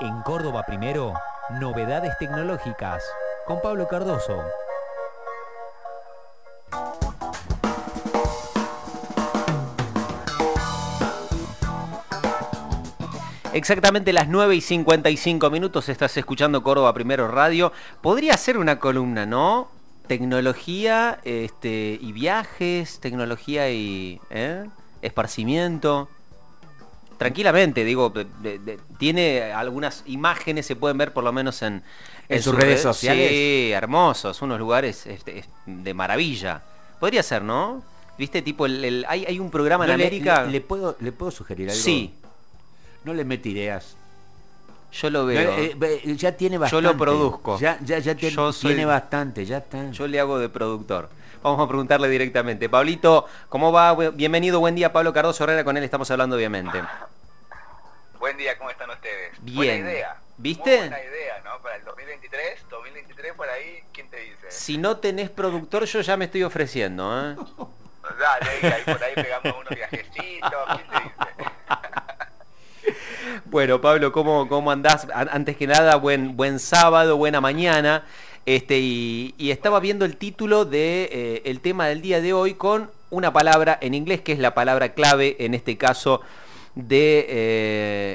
En Córdoba Primero, novedades tecnológicas con Pablo Cardoso. Exactamente las 9 y 55 minutos estás escuchando Córdoba Primero Radio. Podría ser una columna, ¿no? Tecnología este, y viajes, tecnología y ¿eh? esparcimiento. Tranquilamente, digo, tiene algunas imágenes, se pueden ver por lo menos en, en, sus redes sociales. Sí, hermosos, unos lugares este, de maravilla. Podría ser, ¿no? ¿Viste? Tipo, el, hay, hay, un programa en América. Le, puedo, ¿Le puedo sugerir algo? Sí. No le mete ideas. Yo lo veo. Eh, ya tiene bastante. Yo lo produzco. Ya, ya, ya tiene bastante, ya está. Yo le hago de productor. Vamos a preguntarle directamente. Pablito, ¿cómo va? Bienvenido, buen día. Pablo Cardoso Herrera, con él estamos hablando obviamente. Buen día, ¿cómo están ustedes? Bien. Buena idea. ¿Viste? buena idea, ¿no? Para el 2023, 2023 por ahí, ¿quién te dice? Si no tenés productor, yo ya me estoy ofreciendo, ¿eh? Dale, ahí, por ahí pegamos unos viajecitos, ¿quién te? Bueno, Pablo, ¿cómo, cómo andás? Antes que nada, buen, buen sábado, buena mañana. Este, y, estaba viendo el título del de, eh, tema del día de hoy con una palabra en inglés que es la palabra clave en este caso de eh,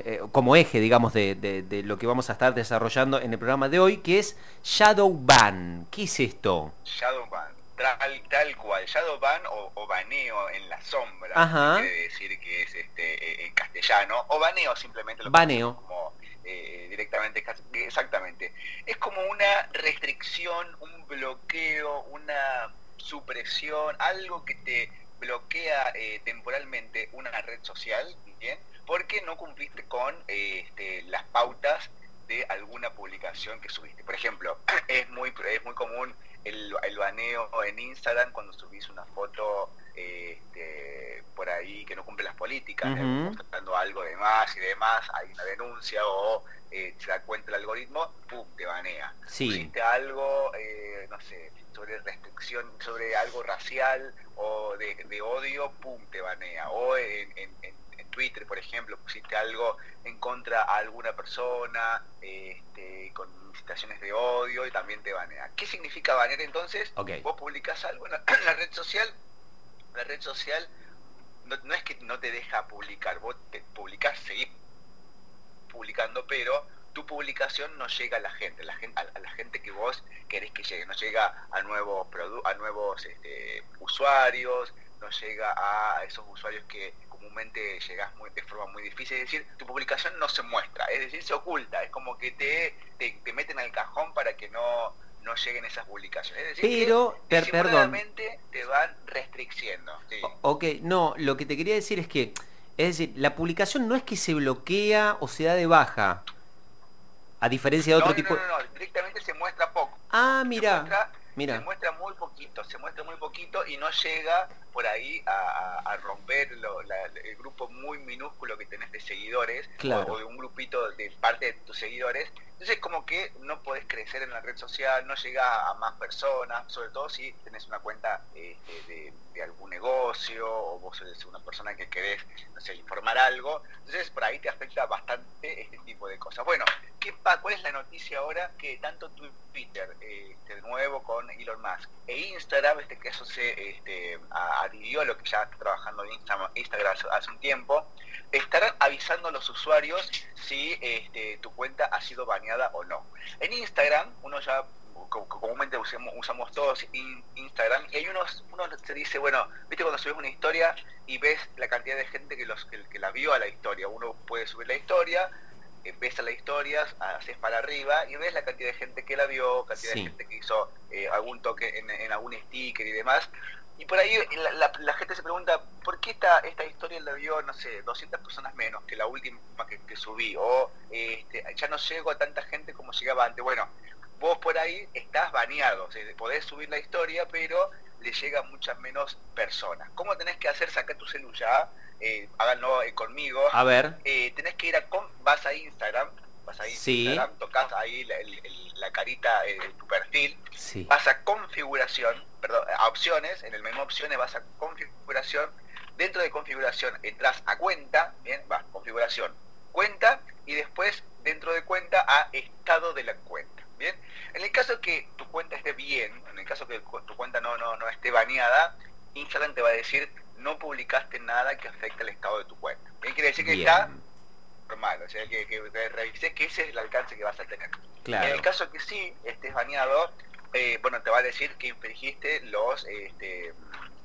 eh, como eje, digamos, de, de, lo que vamos a estar desarrollando en el programa de hoy, que es Shadow Ban. ¿Qué es esto? Shadow Ban tal, tal cual, Shadowban o, o baneo en la sombra, quiere decir que es este, eh, en castellano, o baneo simplemente lo baneo. como eh, directamente, exactamente. Es como una restricción, un bloqueo, una supresión, algo que te bloquea eh, temporalmente una red social, ¿bien? Porque no cumpliste con este, las pautas de alguna publicación que subiste. Por ejemplo, es muy, es muy común el, el baneo en Instagram cuando subís una foto este, por ahí que no cumple las políticas, mostrando algo de más y demás, hay una denuncia o eh, se da cuenta el algoritmo, ¡pum! te banea. Sí. algo, eh, no sé, sobre restricción, sobre algo racial o de, odio, ¡pum! te banea. O en, en, Twitter, por ejemplo, pusiste algo en contra a alguna persona, este, con citaciones de odio y también te banea. ¿Qué significa banear entonces? Vos publicás algo en la, red social, la red social no, es que no te deja publicar, vos te publicás, seguís publicando, pero tu publicación no llega a la gente, la gente a, la gente que vos querés que llegue, no llega a nuevos a nuevos este, usuarios, no llega a esos usuarios que comúnmente llegas muy, de forma muy difícil, es decir, tu publicación no se muestra, es decir, se oculta, es como que te, te, meten al cajón para que no, no lleguen esas publicaciones. Es decir, Pero, que perdón. te van restricciendo. Ok, no, lo que te quería decir es que, es decir, la publicación no es que se bloquea o se da de baja, a diferencia de otro tipo... No, no, no, directamente se muestra poco. Ah, mira. Mira. Se muestra muy poquito, se muestra muy poquito y no llega por ahí a, romper el grupo muy minúsculo que tenés de seguidores o, de un grupito de parte de tus seguidores. Entonces como que no podés crecer en la red social, no llega a más personas, sobre todo si tenés una cuenta este, de, de, algún negocio o vos eres una persona que querés, no sé, informar algo. Entonces por ahí te afecta bastante este tipo de cosas. Bueno, ¿qué, ¿cuál es la noticia ahora? Que tanto Twitter, este, de nuevo con Elon Musk, e Instagram, este caso se este, adhirió a lo que ya está trabajando Instagram, Instagram hace un tiempo, estarán avisando a los usuarios si este, tu cuenta ha sido baneada o no. En Instagram, uno ya comúnmente usamos, usamos todos Instagram y hay unos, uno se dice, bueno, viste cuando subes una historia y ves la cantidad de gente que, los, que, la vio a la historia, uno puede subir la historia, eh, ves a la historia, haces para arriba y ves la cantidad de gente que la vio, cantidad de gente que hizo eh, algún toque en, en, algún sticker y demás. Y por ahí la, gente se pregunta, ¿por qué esta, esta historia la vio, no sé, 200 personas menos que la última que, subí? O este, ya no llego a tanta gente como llegaba antes. Bueno, vos por ahí estás baneado, o podés subir la historia, pero le llega a muchas menos personas. ¿Cómo tenés que hacer? Sacar tu celular, eh, háganlo eh, conmigo. A ver. Eh, tenés que ir a, vas a Instagram, vas a Instagram, tocas ahí la, carita tu perfil, vas a configuración, perdón, a opciones, en el menú opciones vas a configuración, dentro de configuración entras a cuenta, bien, vas configuración, cuenta y después dentro de cuenta a estado de la cuenta, bien. En el caso que tu cuenta esté bien, en el caso que tu cuenta no, no, no esté baneada, Instagram te va a decir no publicaste nada que afecte el estado de tu cuenta. Bien, quiere decir que está normal, o sea, que, que, que revises que ese es el alcance que vas a tener. Claro. En el caso que sí estés baneado, eh, bueno, te va a decir que infringiste los, este,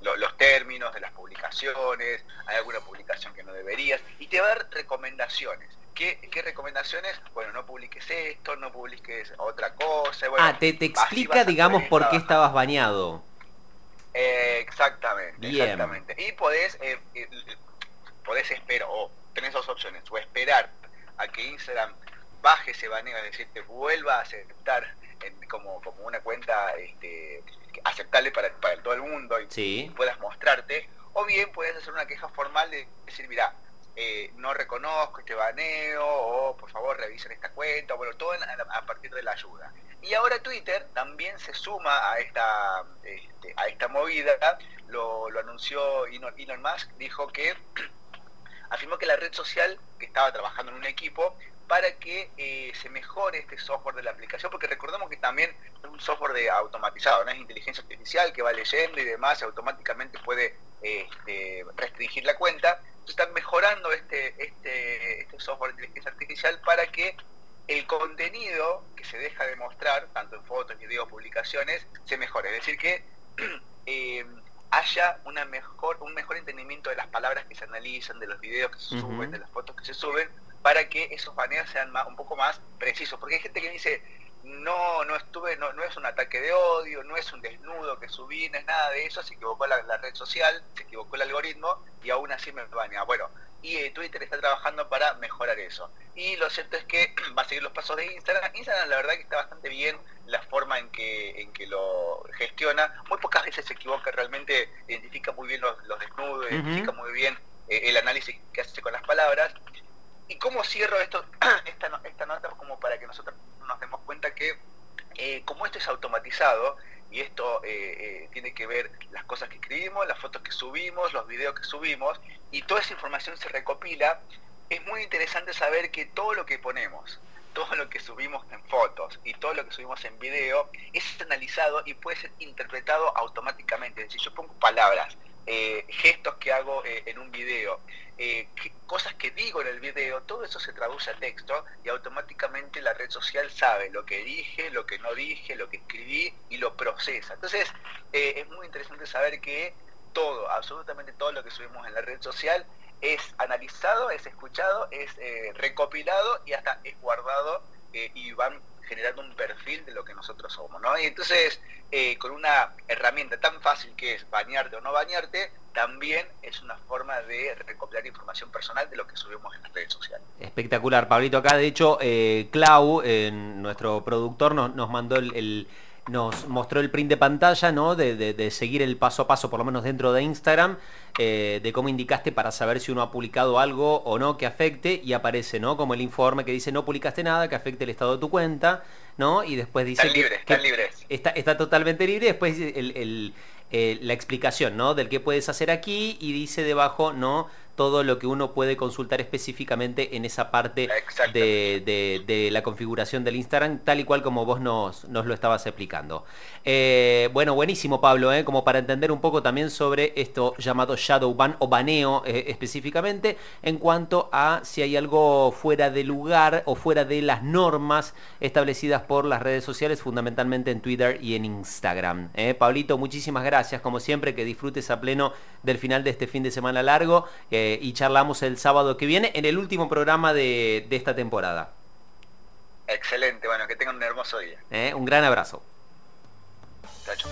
los términos de las publicaciones, hay alguna publicación que no deberías, y te va a dar recomendaciones. ¿Qué, recomendaciones? Bueno, no publiques esto, no publiques otra cosa. ah, te, te explica, digamos, por qué estabas bañado. Eh, exactamente, exactamente. Y podés, eh, eh, podés esperar, o tenés dos opciones, o esperar a que Instagram baje ese baneo, es decir, te vuelva a aceptar como, como una cuenta este, aceptable para, para todo el mundo y, puedas mostrarte, o bien puedes hacer una queja formal de decir, mira, eh, no reconozco este baneo o por favor revisen esta cuenta, bueno, todo a, partir de la ayuda. Y ahora Twitter también se suma a esta, este, a esta movida, lo, anunció Elon, Elon Musk, dijo que afirmó que la red social, que estaba trabajando en un equipo, para que eh, se mejore este software de la aplicación, porque recordemos que también es un software de automatizado, no es inteligencia artificial que va leyendo y demás, automáticamente puede este, restringir la cuenta. están mejorando este, este, este software de inteligencia artificial para que el contenido que se deja de mostrar, tanto en fotos, videos, publicaciones, se mejore. Es decir, que eh, haya una mejor, un mejor entendimiento de las palabras que se analizan, de los videos que se suben, de las fotos que se suben, para que esos baneos sean un poco más precisos. Porque hay gente que dice, no, no estuve, no, no es un ataque de odio, no es un desnudo que subí, no es nada de eso, se equivocó la, red social, se equivocó el algoritmo y aún así me banea. Bueno, y eh, Twitter está trabajando para mejorar eso. Y lo cierto es que va a seguir los pasos de Instagram. Instagram la verdad que está bastante bien la forma en que, en que lo gestiona. Muy pocas veces se equivoca, realmente identifica muy bien los, desnudos, identifica muy bien eh, el análisis que hace con las palabras. ¿Y cómo cierro esto, esta, esta nota como para que nosotros nos demos cuenta que eh, como esto es automatizado y esto eh, eh, tiene que ver las cosas que escribimos, las fotos que subimos, los videos que subimos y toda esa información se recopila, es muy interesante saber que todo lo que ponemos, todo lo que subimos en fotos y todo lo que subimos en video es analizado y puede ser interpretado automáticamente. Es decir, yo pongo palabras, gestos que hago en un video, eh, cosas que digo en el video, todo eso se traduce a texto y automáticamente la red social sabe lo que dije, lo que no dije, lo que escribí y lo procesa. Entonces eh, es muy interesante saber que todo, absolutamente todo lo que subimos en la red social es analizado, es escuchado, es eh, recopilado y hasta es guardado y van generando un perfil de lo que nosotros somos, ¿no? Y entonces, con una herramienta tan fácil que es bañarte o no bañarte, también es una forma de recopilar información personal de lo que subimos en las redes sociales. Espectacular, Pablito. Acá, de hecho, eh, Clau, nuestro productor, nos, nos mandó el, nos mostró el print de pantalla, ¿no? De, seguir el paso a paso, por lo menos dentro de Instagram, eh, de cómo indicaste para saber si uno ha publicado algo o no que afecte, y aparece, ¿no? Como el informe que dice no publicaste nada que afecte el estado de tu cuenta, ¿no? Y después dice que, están libres. Está, está totalmente libre, después el eh, la explicación ¿no? del que puedes hacer aquí y dice debajo no todo lo que uno puede consultar específicamente en esa parte de, la configuración del Instagram, tal y cual como vos nos, nos lo estabas explicando. Eh, bueno, buenísimo Pablo, ¿eh? como para entender un poco también sobre esto llamado shadow ban o baneo específicamente, en cuanto a si hay algo fuera de lugar o fuera de las normas establecidas por las redes sociales, fundamentalmente en Twitter y en Instagram. Pablito, muchísimas gracias gracias, como siempre, que disfrutes a pleno del final de este fin de semana largo eh, y charlamos el sábado que viene en el último programa de, esta temporada. Excelente, bueno, que tengan un hermoso día. Eh, un gran abrazo. Chao,